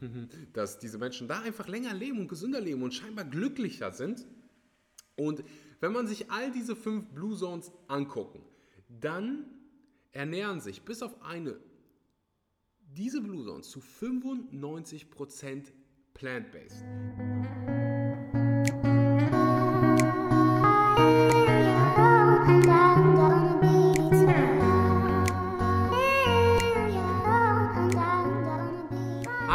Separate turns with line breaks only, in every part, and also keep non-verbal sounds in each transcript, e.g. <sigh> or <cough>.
ähm, <laughs> dass diese Menschen da einfach länger leben und gesünder leben und scheinbar glücklicher sind. Und wenn man sich all diese fünf Blue Zones angucken, dann ernähren sich bis auf eine diese Blue Zones zu 95% plant-based.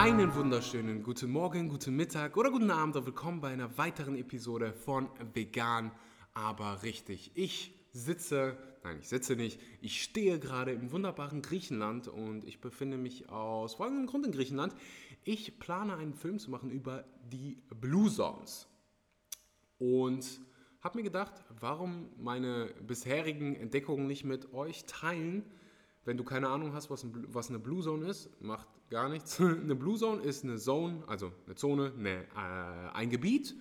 Einen wunderschönen guten Morgen, guten Mittag oder guten Abend und willkommen bei einer weiteren Episode von Vegan, aber richtig. Ich sitze, nein, ich sitze nicht, ich stehe gerade im wunderbaren Griechenland und ich befinde mich aus folgendem Grund in Griechenland. Ich plane einen Film zu machen über die Blue Zones und habe mir gedacht, warum meine bisherigen Entdeckungen nicht mit euch teilen. Wenn du keine Ahnung hast, was, eine Blue Zone ist, macht gar nichts. <laughs> Eine Blue Zone ist eine Zone, also eine Zone, eine, äh, ein Gebiet,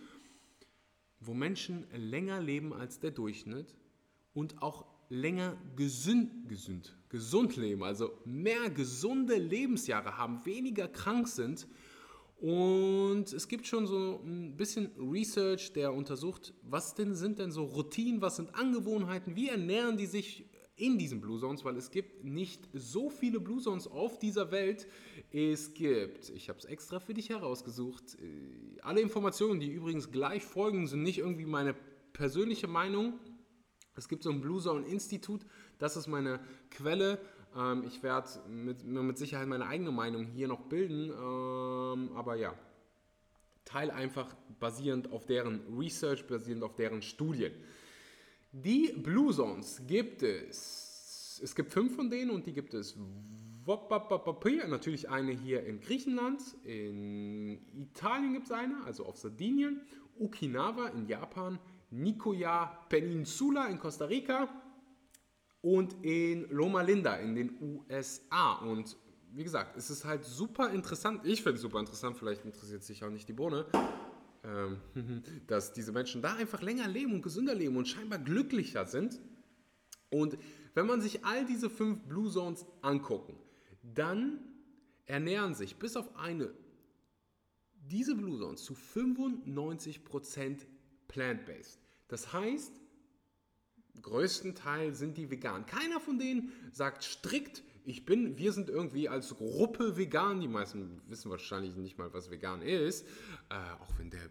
wo Menschen länger leben als der Durchschnitt und auch länger gesund, gesund, gesund leben, also mehr gesunde Lebensjahre haben, weniger krank sind. Und es gibt schon so ein bisschen Research, der untersucht, was denn sind denn so Routinen, was sind Angewohnheiten, wie ernähren die sich in diesen Blue Zones, weil es gibt nicht so viele Blue Zones auf dieser Welt. Es gibt, ich habe es extra für dich herausgesucht, äh, alle Informationen, die übrigens gleich folgen, sind nicht irgendwie meine persönliche Meinung, es gibt so ein Blue Zone Institut, das ist meine Quelle. Ähm, ich werde mit, mit Sicherheit meine eigene Meinung hier noch bilden, ähm, aber ja, teil einfach basierend auf deren Research, basierend auf deren Studien. Die Blue Zones gibt es, es gibt fünf von denen und die gibt es natürlich eine hier in Griechenland, in Italien gibt es eine, also auf Sardinien, Okinawa in Japan, Nicoya Peninsula in Costa Rica und in Loma Linda in den USA. Und wie gesagt, es ist halt super interessant. Ich finde es super interessant, vielleicht interessiert sich auch nicht die Bohne, <laughs> dass diese Menschen da einfach länger leben und gesünder leben und scheinbar glücklicher sind. Und wenn man sich all diese fünf Blue Zones angucken, dann ernähren sich bis auf eine diese Blue Zones zu 95% plant-based. Das heißt, größtenteils sind die vegan. Keiner von denen sagt strikt, ich bin, wir sind irgendwie als Gruppe vegan. Die meisten wissen wahrscheinlich nicht mal, was vegan ist. Äh, auch wenn der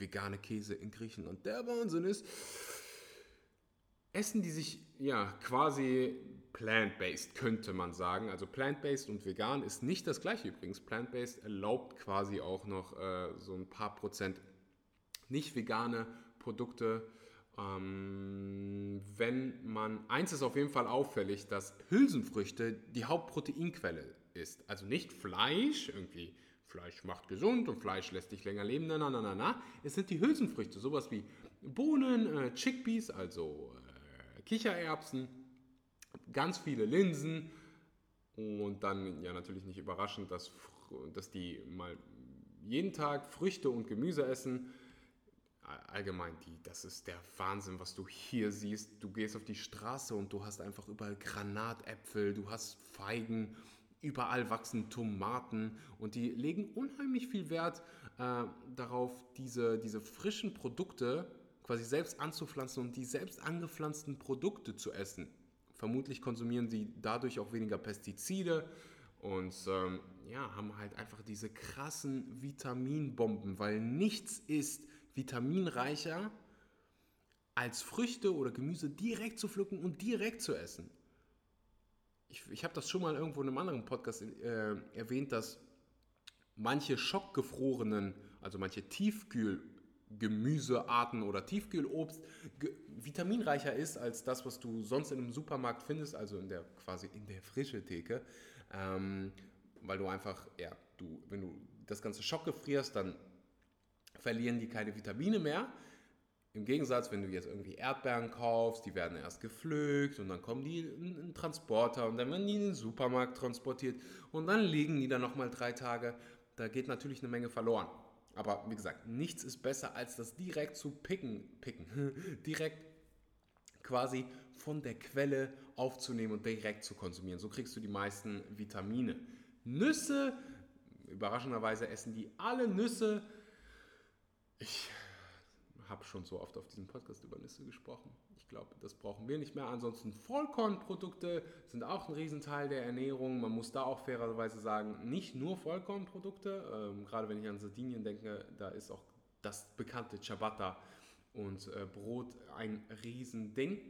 vegane Käse in Griechenland der Wahnsinn ist. Essen die sich ja quasi plant-based, könnte man sagen. Also plant-based und vegan ist nicht das gleiche übrigens. Plant-based erlaubt quasi auch noch äh, so ein paar Prozent nicht vegane Produkte. Ähm, wenn man, eins ist auf jeden Fall auffällig, dass Hülsenfrüchte die Hauptproteinquelle ist. Also nicht Fleisch, irgendwie Fleisch macht gesund und Fleisch lässt dich länger leben, na, na, na, na, na. Es sind die Hülsenfrüchte, sowas wie Bohnen, äh, Chickpeas, also äh, Kichererbsen, ganz viele Linsen und dann ja natürlich nicht überraschend, dass, dass die mal jeden Tag Früchte und Gemüse essen allgemein, die, das ist der Wahnsinn, was du hier siehst. Du gehst auf die Straße und du hast einfach überall Granatäpfel, du hast Feigen, überall wachsen Tomaten und die legen unheimlich viel Wert äh, darauf, diese, diese frischen Produkte quasi selbst anzupflanzen und die selbst angepflanzten Produkte zu essen. Vermutlich konsumieren sie dadurch auch weniger Pestizide und ähm, ja, haben halt einfach diese krassen Vitaminbomben, weil nichts ist vitaminreicher als Früchte oder Gemüse direkt zu pflücken und direkt zu essen. Ich, ich habe das schon mal irgendwo in einem anderen Podcast äh, erwähnt, dass manche schockgefrorenen, also manche Tiefkühlgemüsearten oder Tiefkühlobst vitaminreicher ist als das, was du sonst in einem Supermarkt findest, also in der quasi in der frische Theke, ähm, weil du einfach, ja, du, wenn du das ganze Schock gefrierst, dann verlieren die keine Vitamine mehr. Im Gegensatz, wenn du jetzt irgendwie Erdbeeren kaufst, die werden erst gepflückt und dann kommen die in einen Transporter und dann werden die in den Supermarkt transportiert und dann liegen die da nochmal drei Tage. Da geht natürlich eine Menge verloren. Aber wie gesagt, nichts ist besser, als das direkt zu picken, picken, <laughs> direkt quasi von der Quelle aufzunehmen und direkt zu konsumieren. So kriegst du die meisten Vitamine. Nüsse überraschenderweise essen die alle Nüsse. Ich habe schon so oft auf diesem Podcast über Nüsse gesprochen. Ich glaube, das brauchen wir nicht mehr. Ansonsten Vollkornprodukte sind auch ein Riesenteil der Ernährung. Man muss da auch fairerweise sagen, nicht nur Vollkornprodukte. Ähm, gerade wenn ich an Sardinien denke, da ist auch das bekannte Ciabatta und äh, Brot ein Riesending.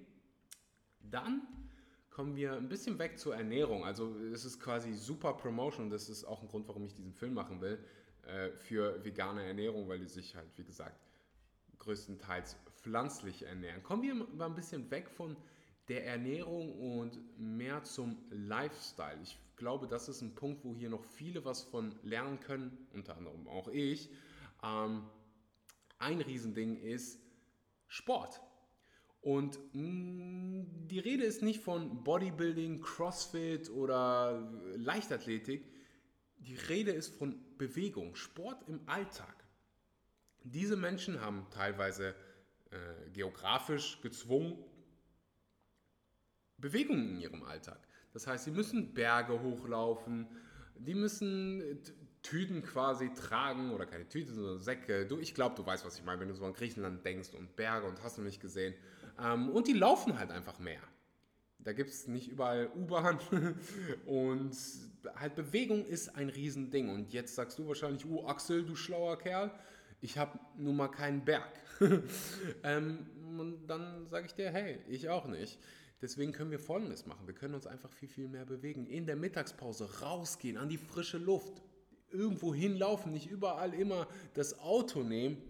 Dann kommen wir ein bisschen weg zur Ernährung. Also es ist quasi super Promotion das ist auch ein Grund, warum ich diesen Film machen will, äh, für vegane Ernährung, weil die sich halt, wie gesagt, größtenteils pflanzlich ernähren. Kommen wir mal ein bisschen weg von der Ernährung und mehr zum Lifestyle. Ich glaube, das ist ein Punkt, wo hier noch viele was von lernen können, unter anderem auch ich. Ähm, ein Riesending ist Sport. Und mh, mm, die Rede ist nicht von Bodybuilding, CrossFit oder Leichtathletik. Die Rede ist von Bewegung, Sport im Alltag. Diese Menschen haben teilweise äh, geografisch gezwungen Bewegungen in ihrem Alltag. Das heißt, sie müssen Berge hochlaufen, die müssen Tüten quasi tragen oder keine Tüten, sondern Säcke. Du, ich glaube, du weißt, was ich meine, wenn du so an Griechenland denkst und Berge und hast du nicht gesehen. Ähm, und die laufen halt einfach mehr. Da gibt es nicht überall U-Bahn <laughs> und halt Bewegung ist ein Riesending. Und jetzt sagst du wahrscheinlich, oh Axel, du schlauer Kerl, ich habe nun mal keinen Berg. <laughs> ähm, und dann sage ich dir, hey, ich auch nicht. Deswegen können wir Folgendes machen. Wir können uns einfach viel, viel mehr bewegen. In der Mittagspause rausgehen, an die frische Luft, irgendwo hinlaufen, nicht überall immer das Auto nehmen.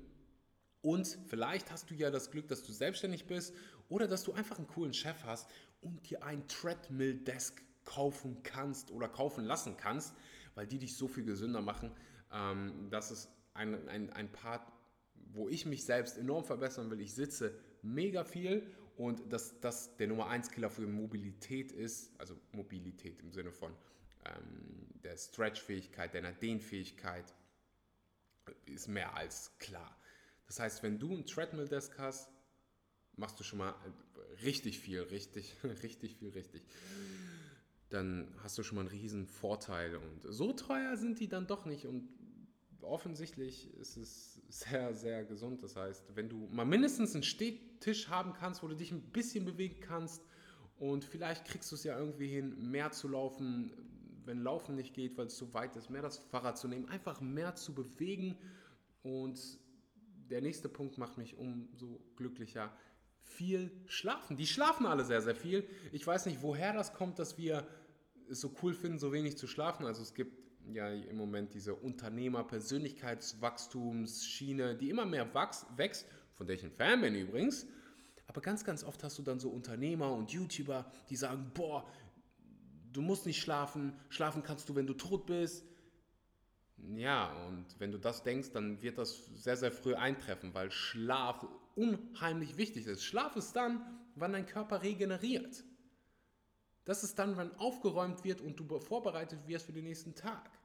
Und vielleicht hast du ja das Glück, dass du selbstständig bist oder dass du einfach einen coolen Chef hast und dir ein Treadmill-Desk kaufen kannst oder kaufen lassen kannst, weil die dich so viel gesünder machen. Ähm, das ist ein, ein, ein Part, wo ich mich selbst enorm verbessern will. Ich sitze mega viel und dass das der Nummer 1 Killer für Mobilität ist, also Mobilität im Sinne von ähm, der Stretch-Fähigkeit, deiner Dehnfähigkeit, ist mehr als klar. Das heißt, wenn du ein Treadmill-Desk hast, machst du schon mal richtig viel, richtig, <laughs> richtig viel, richtig. Dann hast du schon mal einen riesen Vorteil und so teuer sind die dann doch nicht und offensichtlich ist es sehr, sehr gesund. Das heißt, wenn du mal mindestens einen Stehtisch haben kannst, wo du dich ein bisschen bewegen kannst und vielleicht kriegst du es ja irgendwie hin, mehr zu laufen, wenn Laufen nicht geht, weil es zu weit ist, mehr das Fahrrad zu nehmen, einfach mehr zu bewegen. Und der nächste Punkt macht mich umso glücklicher. Viel schlafen. Die schlafen alle sehr, sehr viel. Ich weiß nicht, woher das kommt, dass wir es so cool finden, so wenig zu schlafen. Also es gibt ja im Moment diese Unternehmer-Persönlichkeitswachstumsschiene, die immer mehr wachs, wächst, von der ich ein Fan bin übrigens. Aber ganz, ganz oft hast du dann so Unternehmer und YouTuber, die sagen, boah, du musst nicht schlafen, schlafen kannst du, wenn du tot bist. Ja, und wenn du das denkst, dann wird das sehr, sehr früh eintreffen, weil Schlaf unheimlich wichtig ist. Schlaf ist dann, wann dein Körper regeneriert. Das ist dann, wenn aufgeräumt wird und du vorbereitet wirst für den nächsten Tag.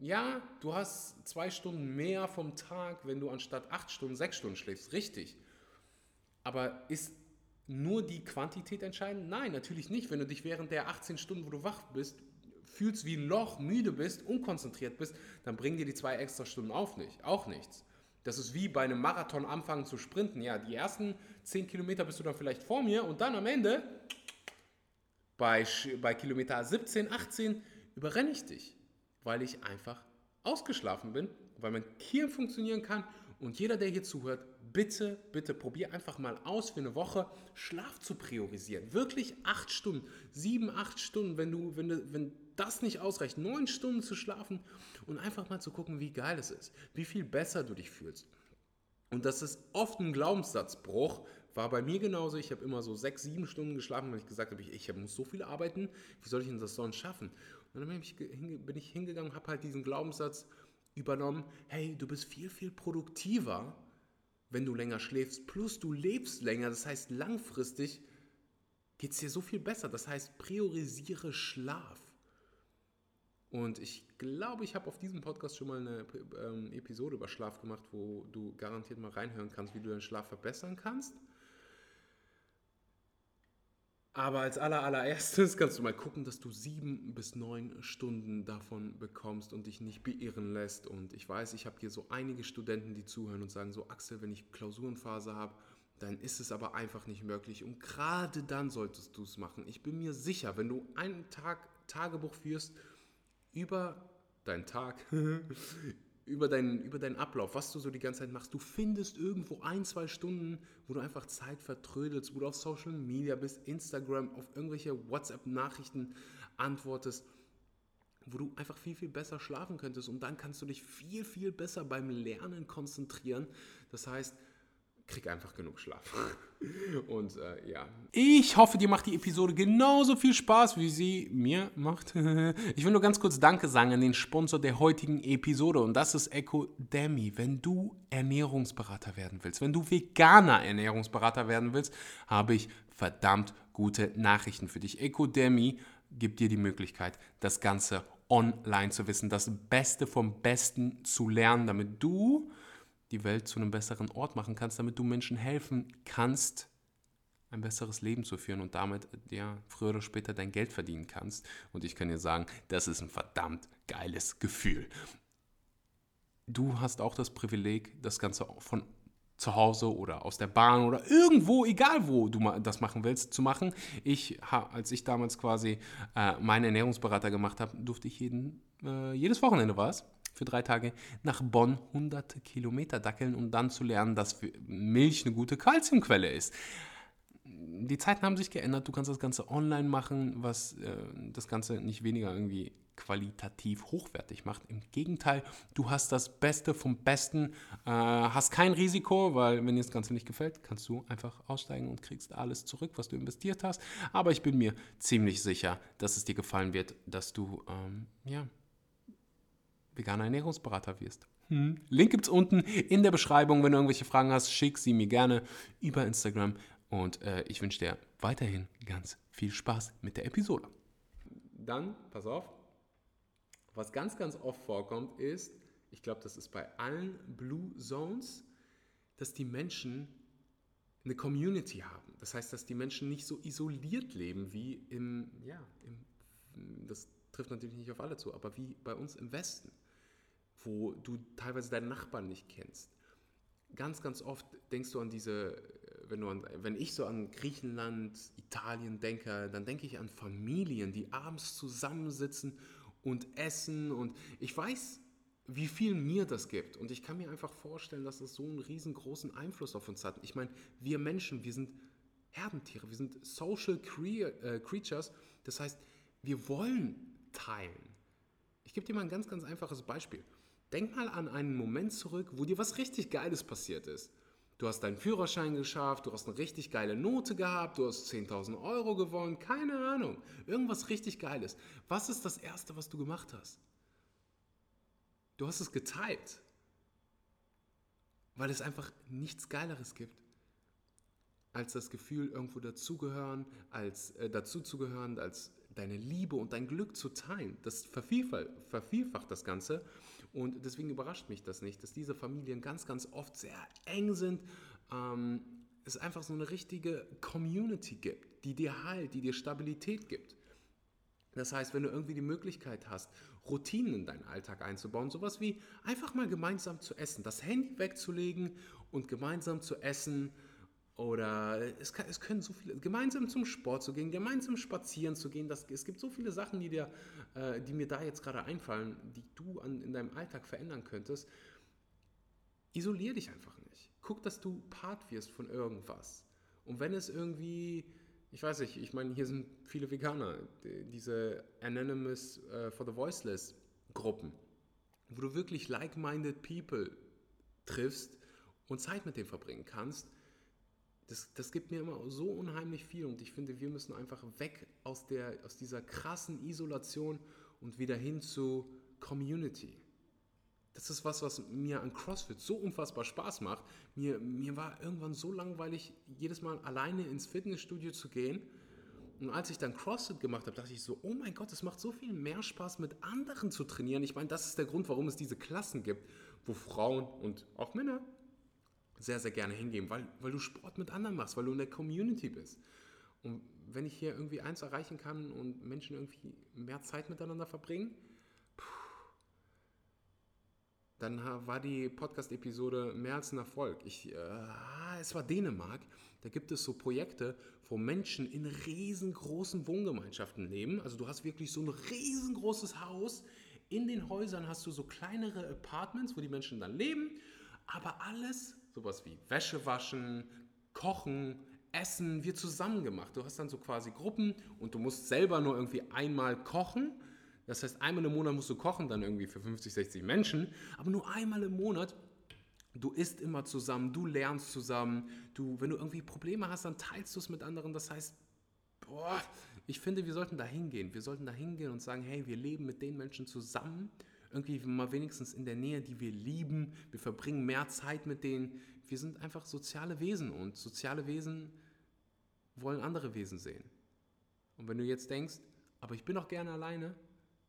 Ja, du hast zwei Stunden mehr vom Tag, wenn du anstatt acht Stunden sechs Stunden schläfst. Richtig. Aber ist nur die Quantität entscheidend? Nein, natürlich nicht. Wenn du dich während der 18 Stunden, wo du wach bist, fühlst wie ein Loch, müde bist, unkonzentriert bist, dann bringen dir die zwei extra Stunden auf nicht, auch nichts. Das ist wie bei einem Marathon anfangen zu sprinten. Ja, die ersten 10 Kilometer bist du dann vielleicht vor mir und dann am Ende, bei, bei Kilometer 17, 18, überrenne ich dich weil ich einfach ausgeschlafen bin, weil mein Hirn funktionieren kann. Und jeder, der hier zuhört, bitte, bitte probier einfach mal aus für eine Woche Schlaf zu priorisieren. Wirklich acht Stunden, sieben, acht Stunden, wenn du, wenn du, wenn das nicht ausreicht, neun Stunden zu schlafen und einfach mal zu gucken, wie geil es ist, wie viel besser du dich fühlst. Und das ist oft ein Glaubenssatzbruch, war bei mir genauso. Ich habe immer so sechs, sieben Stunden geschlafen, weil ich gesagt habe, ich, ich muss so viel arbeiten, wie soll ich denn das sonst schaffen? Und dann bin ich, bin ich hingegangen, habe halt diesen Glaubenssatz übernommen, hey, du bist viel, viel produktiver, wenn du länger schläfst, plus du lebst länger, das heißt langfristig geht es dir so viel besser. Das heißt, priorisiere Schlaf. Und ich glaube, ich habe auf diesem Podcast schon mal eine ähm, Episode über Schlaf gemacht, wo du garantiert mal reinhören kannst, wie du deinen Schlaf verbessern kannst. Aber als aller, allererstes kannst du mal gucken, dass du sieben bis neun Stunden davon bekommst und dich nicht beirren lässt. Und ich weiß, ich habe hier so einige Studenten, die zuhören und sagen so, Axel, wenn ich Klausurenphase habe, dann ist es aber einfach nicht möglich. Und gerade dann solltest du es machen. Ich bin mir sicher, wenn du einen Tag Tagebuch führst über deinen Tag, <laughs> über deinen, über deinen Ablauf, was du so die ganze Zeit machst. Du findest irgendwo ein, zwei Stunden, wo du einfach Zeit vertrödelst, wo du auf Social Media bist, Instagram, auf irgendwelche WhatsApp-Nachrichten antwortest, wo du einfach viel, viel besser schlafen könntest. Und dann kannst du dich viel, viel besser beim Lernen konzentrieren. Das heißt, krieg einfach genug Schlaf. <laughs> Und äh, ja. Ich hoffe, dir macht die Episode genauso viel Spaß, wie sie mir macht. <laughs> Ich will nur ganz kurz Danke sagen an den Sponsor der heutigen Episode und das ist Ecodemy. Wenn du Ernährungsberater werden willst, wenn du veganer Ernährungsberater werden willst, habe ich verdammt gute Nachrichten für dich. Ecodemy gibt dir die Möglichkeit, das Ganze online zu wissen, das Beste vom Besten zu lernen, damit du die Welt zu einem besseren Ort machen kannst, damit du Menschen helfen kannst, ein besseres Leben zu führen und damit ja früher oder später dein Geld verdienen kannst. Und ich kann dir sagen, das ist ein verdammt geiles Gefühl. Du hast auch das Privileg, das Ganze von zu Hause oder aus der Bahn oder irgendwo, egal wo du das machen willst, zu machen. Ich, als ich damals quasi äh, meinen Ernährungsberater gemacht habe, durfte ich jeden, äh, jedes Wochenende war es, für drei Tage nach Bonn 100 Kilometer dackeln um dann zu lernen, dass Milch eine gute Kalziumquelle ist. Die Zeiten haben sich geändert, du kannst das Ganze online machen, was äh, das Ganze nicht weniger irgendwie qualitativ hochwertig macht. Im Gegenteil, du hast das Beste vom Besten, äh, hast kein Risiko, weil wenn dir das Ganze nicht gefällt, kannst du einfach aussteigen und kriegst alles zurück, was du investiert hast. Aber ich bin mir ziemlich sicher, dass es dir gefallen wird, dass du ähm, ja, veganer Ernährungsberater wirst. Hm. Link gibt es unten in der Beschreibung. Wenn du irgendwelche Fragen hast, schick sie mir gerne über Instagram. Und äh, ich wünsche dir weiterhin ganz viel Spaß mit der Episode. Dann, pass auf, was ganz, ganz oft vorkommt, ist, ich glaube, das ist bei allen Blue Zones, dass die Menschen eine Community haben. Das heißt, dass die Menschen nicht so isoliert leben wie im, ja, im, das trifft natürlich nicht auf alle zu, aber wie bei uns im Westen wo du teilweise deinen Nachbarn nicht kennst. Ganz, ganz oft denkst du an diese, wenn, du an, wenn ich so an Griechenland, Italien denke, dann denke ich an Familien, die abends zusammensitzen und essen. Und ich weiß, wie viel mir das gibt. Und ich kann mir einfach vorstellen, dass das so einen riesengroßen Einfluss auf uns hat. Ich meine, wir Menschen, wir sind Herdentiere, wir sind Social äh, Creatures. Das heißt, wir wollen teilen. Ich gebe dir mal ein ganz, ganz einfaches Beispiel. Denk mal an einen Moment zurück, wo dir was richtig Geiles passiert ist. Du hast deinen Führerschein geschafft, du hast eine richtig geile Note gehabt, du hast 10.000 Euro gewonnen, keine Ahnung. Irgendwas richtig Geiles. Was ist das Erste, was du gemacht hast? Du hast es geteilt. Weil es einfach nichts Geileres gibt, als das Gefühl, irgendwo dazugehören, als äh, dazuzugehören, als deine Liebe und dein Glück zu teilen. Das vervielfacht, vervielfacht das Ganze. Und deswegen überrascht mich das nicht, dass diese Familien ganz, ganz oft sehr eng sind. Ähm, es einfach so eine richtige Community gibt, die dir Halt, die dir Stabilität gibt. Das heißt, wenn du irgendwie die Möglichkeit hast, Routinen in deinen Alltag einzubauen, sowas wie einfach mal gemeinsam zu essen, das Handy wegzulegen und gemeinsam zu essen, oder es, kann, es, können so viele, gemeinsam zum Sport zu gehen, gemeinsam spazieren zu gehen. Das, es gibt so viele Sachen, die, dir, äh, die mir da jetzt gerade einfallen, die du an, in deinem Alltag verändern könntest. Isolier dich einfach nicht. Guck, dass du Part wirst von irgendwas. Und wenn es irgendwie, ich weiß nicht, ich meine, hier sind viele Veganer, diese Anonymous uh, for the Voiceless Gruppen, wo du wirklich like-minded People triffst und Zeit mit denen verbringen kannst das, das gibt mir immer so unheimlich viel und ich finde, wir müssen einfach weg aus, der, aus dieser krassen Isolation und wieder hin zu Community. Das ist was, was mir an CrossFit so unfassbar Spaß macht. Mir, mir war irgendwann so langweilig, jedes Mal alleine ins Fitnessstudio zu gehen. Und als ich dann CrossFit gemacht habe, dachte ich so, oh mein Gott, es macht so viel mehr Spaß, mit anderen zu trainieren. Ich meine, das ist der Grund, warum es diese Klassen gibt, wo Frauen und auch Männer sehr, sehr gerne hingehen, weil, weil du Sport mit anderen machst, weil du in der Community bist. Und wenn ich hier irgendwie eins erreichen kann und Menschen irgendwie mehr Zeit miteinander verbringen, dann war die Podcast-Episode mehr als ein Erfolg. Ich, äh, es war Dänemark. Da gibt es so Projekte, wo Menschen in riesengroßen Wohngemeinschaften leben. Also du hast wirklich so ein riesengroßes Haus. In den Häusern hast du so kleinere Apartments, wo die Menschen dann leben. Aber alles, sowas wie Wäsche waschen, kochen, essen, wird zusammen gemacht. Du hast dann so quasi Gruppen und du musst selber nur irgendwie einmal kochen das heißt, einmal im Monat musst du kochen, dann irgendwie für 50, 60 Menschen, aber nur einmal im Monat. Du isst immer zusammen, du lernst zusammen. Du, wenn du irgendwie Probleme hast, dann teilst du es mit anderen. Das heißt, boah, ich finde, wir sollten da hingehen. Wir sollten da hingehen und sagen, hey, wir leben mit den Menschen zusammen. Irgendwie mal wenigstens in der Nähe, die wir lieben. Wir verbringen mehr Zeit mit denen. Wir sind einfach soziale Wesen und soziale Wesen wollen andere Wesen sehen. Und wenn du jetzt denkst, aber ich bin doch gerne alleine,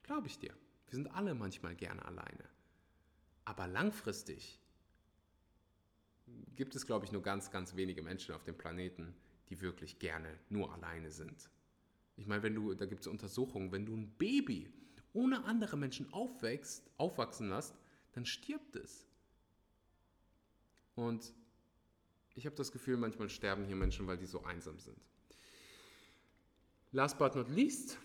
Glaube ich dir. Wir sind alle manchmal gerne alleine. Aber langfristig gibt es, glaube ich, nur ganz, ganz wenige Menschen auf dem Planeten, die wirklich gerne nur alleine sind. Ich meine, wenn du, da gibt es Untersuchungen, wenn du ein Baby ohne andere Menschen aufwächst, aufwachsen lässt, dann stirbt es. Und ich habe das Gefühl, manchmal sterben hier Menschen, weil die so einsam sind. Last but not least,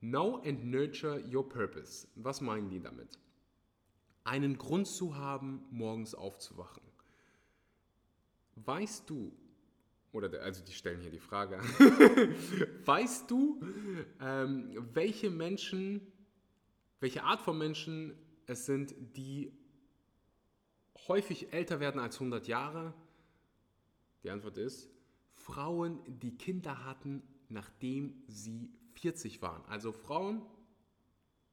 Know and nurture your purpose. Was meinen die damit? Einen Grund zu haben, morgens aufzuwachen. Weißt du, oder also die stellen hier die Frage, <laughs> weißt du, ähm, welche Menschen, welche Art von Menschen es sind, die häufig älter werden als 100 Jahre? Die Antwort ist, Frauen, die Kinder hatten, nachdem sie 40 waren. Also Frauen,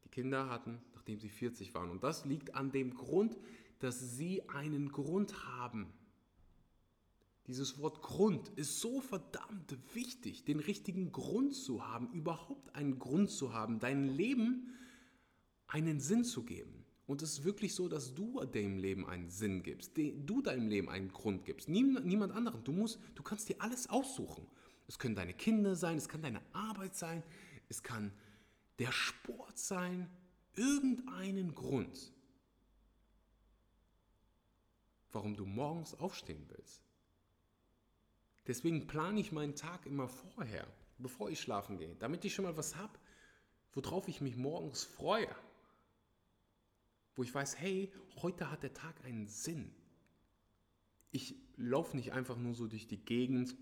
die Kinder hatten, nachdem sie 40 waren. Und das liegt an dem Grund, dass sie einen Grund haben. Dieses Wort Grund ist so verdammt wichtig, den richtigen Grund zu haben, überhaupt einen Grund zu haben, dein Leben einen Sinn zu geben. Und es ist wirklich so, dass du deinem Leben einen Sinn gibst, du deinem Leben einen Grund gibst, niemand anderen. Du, musst, du kannst dir alles aussuchen. Es können deine Kinder sein, es kann deine Arbeit sein, es kann der Sport sein, irgendeinen Grund, warum du morgens aufstehen willst. Deswegen plane ich meinen Tag immer vorher, bevor ich schlafen gehe, damit ich schon mal was habe, worauf ich mich morgens freue. Wo ich weiß, hey, heute hat der Tag einen Sinn. Ich laufe nicht einfach nur so durch die Gegend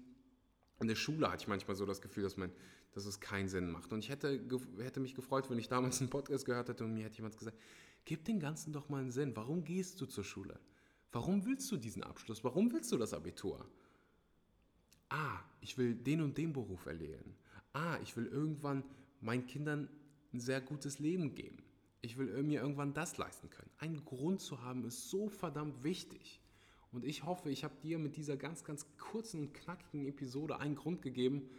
in der Schule hatte ich manchmal so das Gefühl, dass, man, dass es keinen Sinn macht. Und ich hätte, hätte mich gefreut, wenn ich damals einen Podcast gehört hätte und mir hätte jemand gesagt, gib den Ganzen doch mal einen Sinn. Warum gehst du zur Schule? Warum willst du diesen Abschluss? Warum willst du das Abitur? Ah, ich will den und den Beruf erleben. Ah, ich will irgendwann meinen Kindern ein sehr gutes Leben geben. Ich will mir irgendwann das leisten können. Einen Grund zu haben ist so verdammt wichtig. Und ich hoffe, ich habe dir mit dieser ganz, ganz kurzen und knackigen Episode einen Grund gegeben,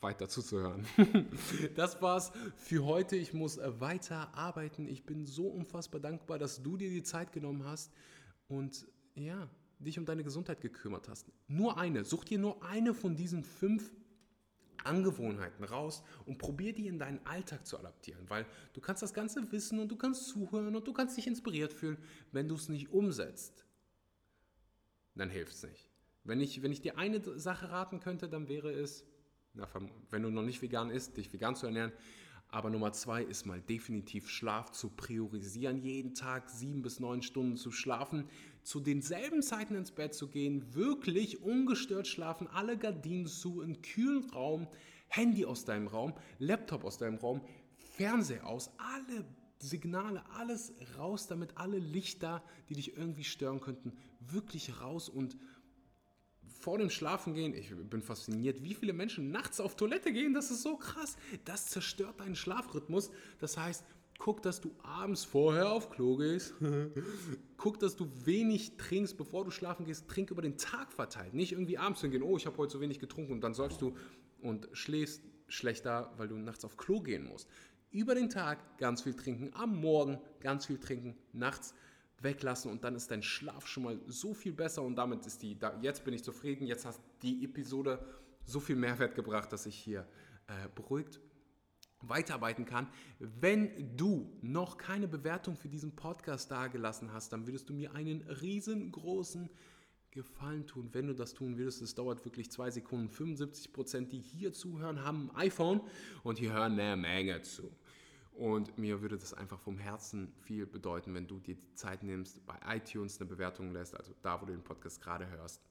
weiter zuzuhören. <laughs> das war's für heute. Ich muss äh, weiter arbeiten. Ich bin so unfassbar dankbar, dass du dir die Zeit genommen hast und ja, dich um deine Gesundheit gekümmert hast. Nur eine. Such dir nur eine von diesen fünf Angewohnheiten raus und probier die in deinen Alltag zu adaptieren, weil du kannst das Ganze wissen und du kannst zuhören und du kannst dich inspiriert fühlen, wenn du es nicht umsetzt dann hilft es nicht. Wenn ich, wenn ich dir eine Sache raten könnte, dann wäre es, na, wenn du noch nicht vegan isst, dich vegan zu ernähren. Aber Nummer zwei ist mal definitiv Schlaf zu priorisieren, jeden Tag sieben bis neun Stunden zu schlafen, zu denselben Zeiten ins Bett zu gehen, wirklich ungestört schlafen, alle Gardinen zu, einen kühlen Raum, Handy aus deinem Raum, Laptop aus deinem Raum, Fernseher aus, alle Signale, alles raus, damit alle Lichter, die dich irgendwie stören könnten, wirklich raus und vor dem Schlafengehen, ich bin fasziniert, wie viele Menschen nachts auf Toilette gehen, das ist so krass. Das zerstört deinen Schlafrhythmus. Das heißt, guck, dass du abends vorher auf Klo gehst. <laughs> guck, dass du wenig trinkst, bevor du schlafen gehst. Trink über den Tag verteilt. Nicht irgendwie abends hingehen, oh, ich habe heute so wenig getrunken und dann säufst du und schläfst schlechter, weil du nachts auf Klo gehen musst über den Tag ganz viel trinken, am Morgen ganz viel trinken, nachts weglassen und dann ist dein Schlaf schon mal so viel besser und damit ist die, da, jetzt bin ich zufrieden, jetzt hast die Episode so viel Mehrwert gebracht, dass ich hier äh, beruhigt weiterarbeiten kann. Wenn du noch keine Bewertung für diesen Podcast dagelassen hast, dann würdest du mir einen riesengroßen Gefallen tun, wenn du das tun würdest. Es dauert wirklich zwei Sekunden. 75 Prozent, die hier zuhören, haben ein iPhone und die hören eine Menge zu. Und mir würde das einfach vom Herzen viel bedeuten, wenn du dir die Zeit nimmst, bei iTunes eine Bewertung lässt, also da, wo du den Podcast gerade hörst.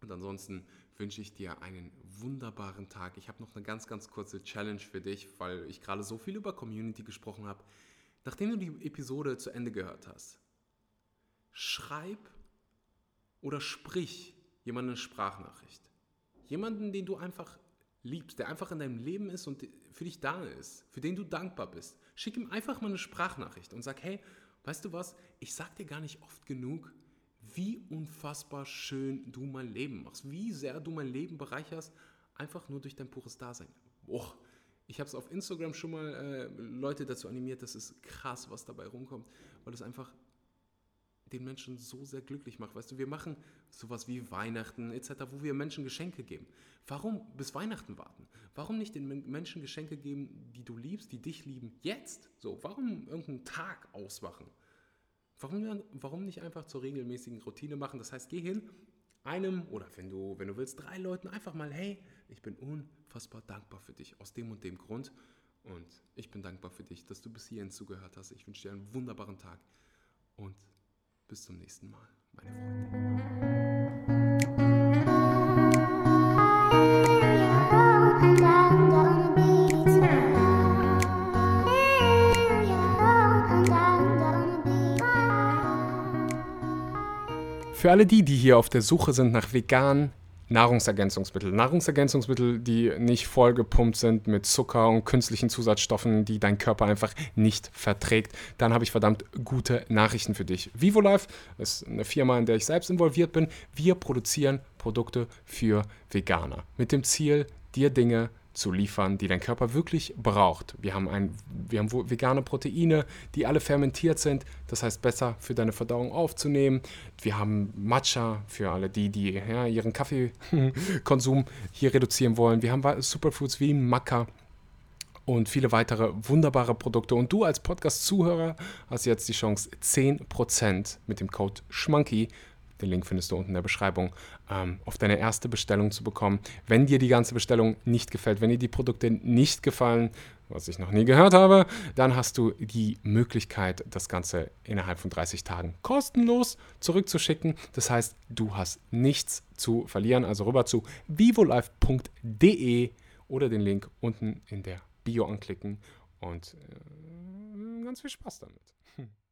Und ansonsten wünsche ich dir einen wunderbaren Tag. Ich habe noch eine ganz, ganz kurze Challenge für dich, weil ich gerade so viel über Community gesprochen habe. Nachdem du die Episode zu Ende gehört hast, schreib oder sprich jemanden eine Sprachnachricht. Jemanden, den du einfach liebst, der einfach in deinem Leben ist und für dich da ist, für den du dankbar bist. Schick ihm einfach mal eine Sprachnachricht und sag, hey, weißt du was, ich sag dir gar nicht oft genug, wie unfassbar schön du mein Leben machst, wie sehr du mein Leben bereicherst, einfach nur durch dein pures Dasein. Boah, ich habe es auf Instagram schon mal äh, Leute dazu animiert, das ist krass, was dabei rumkommt, weil es einfach den Menschen so sehr glücklich macht. Weißt du, wir machen sowas wie Weihnachten etc., wo wir Menschen Geschenke geben. Warum bis Weihnachten warten? Warum nicht den Menschen Geschenke geben, die du liebst, die dich lieben, jetzt? So, warum irgendeinen Tag ausmachen? Warum, warum nicht einfach zur regelmäßigen Routine machen? Das heißt, geh hin, einem oder wenn du, wenn du willst, drei Leuten einfach mal, hey, ich bin unfassbar dankbar für dich aus dem und dem Grund. Und ich bin dankbar für dich, dass du bis hierhin zugehört hast. Ich wünsche dir einen wunderbaren Tag und bis zum nächsten Mal, meine Freunde. Für alle die, die hier auf der Suche sind nach veganen Nahrungsergänzungsmittel. Nahrungsergänzungsmittel, die nicht vollgepumpt sind mit Zucker und künstlichen Zusatzstoffen, die dein Körper einfach nicht verträgt, dann habe ich verdammt gute Nachrichten für dich. VivoLife ist eine Firma, in der ich selbst involviert bin. Wir produzieren Produkte für Veganer mit dem Ziel, dir Dinge zu liefern, die dein Körper wirklich braucht. Wir haben, ein, wir haben vegane Proteine, die alle fermentiert sind, das heißt besser für deine Verdauung aufzunehmen. Wir haben Matcha für alle die, die ja, ihren Kaffeekonsum <laughs> hier reduzieren wollen. Wir haben Superfoods wie Maca und viele weitere wunderbare Produkte. Und du als Podcast-Zuhörer hast jetzt die Chance, 10% mit dem Code SCHMANKY den Link findest du unten in der Beschreibung, ähm, auf deine erste Bestellung zu bekommen. Wenn dir die ganze Bestellung nicht gefällt, wenn dir die Produkte nicht gefallen, was ich noch nie gehört habe, dann hast du die Möglichkeit, das Ganze innerhalb von 30 Tagen kostenlos zurückzuschicken. Das heißt, du hast nichts zu verlieren. Also rüber zu vivolife.de oder den Link unten in der Bio anklicken und äh, ganz viel Spaß damit. Hm. <laughs>